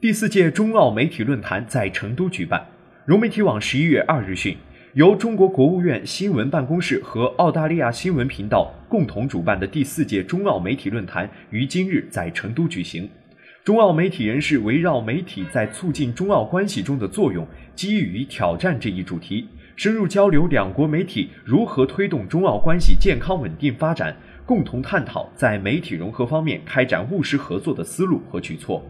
第四届中澳媒体论坛在成都举办。融媒体网十一月二日讯，由中国国务院新闻办公室和澳大利亚新闻频道共同主办的第四届中澳媒体论坛于今日在成都举行。中澳媒体人士围绕媒体在促进中澳关系中的作用、机遇与挑战这一主题，深入交流两国媒体如何推动中澳关系健康稳定发展，共同探讨在媒体融合方面开展务实合作的思路和举措。